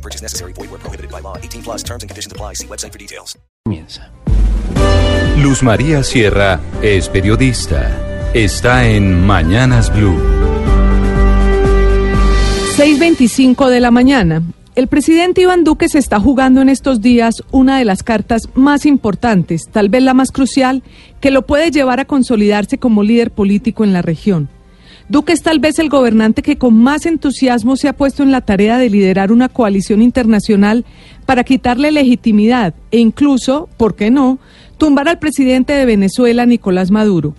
No purchase necessary. Void where prohibited by law. 18 plus terms and conditions apply. See website for details. Comienza. Luz María Sierra es periodista. Está en Mañanas Blue. 6.25 de la mañana. El presidente Iván Duque se está jugando en estos días una de las cartas más importantes, tal vez la más crucial, que lo puede llevar a consolidarse como líder político en la región. Duque es tal vez el gobernante que con más entusiasmo se ha puesto en la tarea de liderar una coalición internacional para quitarle legitimidad e incluso, ¿por qué no?, tumbar al presidente de Venezuela, Nicolás Maduro.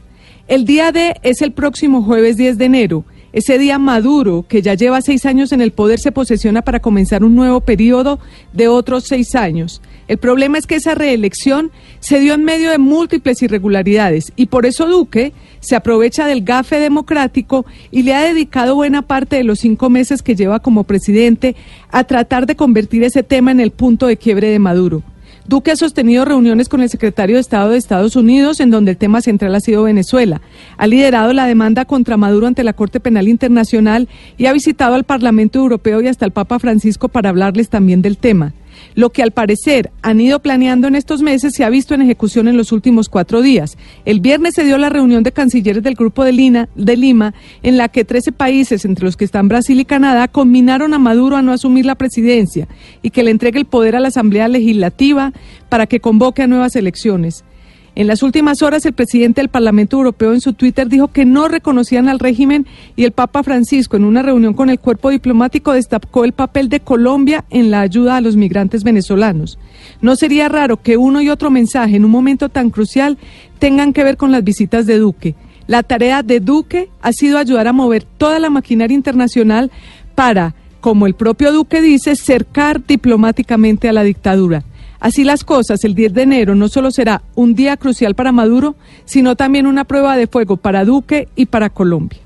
El día D es el próximo jueves 10 de enero. Ese día Maduro, que ya lleva seis años en el poder, se posesiona para comenzar un nuevo periodo de otros seis años. El problema es que esa reelección se dio en medio de múltiples irregularidades y por eso Duque se aprovecha del gafe democrático y le ha dedicado buena parte de los cinco meses que lleva como presidente a tratar de convertir ese tema en el punto de quiebre de Maduro. Duque ha sostenido reuniones con el secretario de Estado de Estados Unidos, en donde el tema central ha sido Venezuela. Ha liderado la demanda contra Maduro ante la Corte Penal Internacional y ha visitado al Parlamento Europeo y hasta el Papa Francisco para hablarles también del tema. Lo que al parecer han ido planeando en estos meses se ha visto en ejecución en los últimos cuatro días. El viernes se dio la reunión de cancilleres del Grupo de, Lina, de Lima, en la que 13 países, entre los que están Brasil y Canadá, combinaron a Maduro a no asumir la presidencia y que le entregue el poder a la Asamblea Legislativa para que convoque a nuevas elecciones. En las últimas horas, el presidente del Parlamento Europeo en su Twitter dijo que no reconocían al régimen y el Papa Francisco, en una reunión con el cuerpo diplomático, destacó el papel de Colombia en la ayuda a los migrantes venezolanos. No sería raro que uno y otro mensaje en un momento tan crucial tengan que ver con las visitas de Duque. La tarea de Duque ha sido ayudar a mover toda la maquinaria internacional para, como el propio Duque dice, cercar diplomáticamente a la dictadura. Así las cosas, el 10 de enero no solo será un día crucial para Maduro, sino también una prueba de fuego para Duque y para Colombia.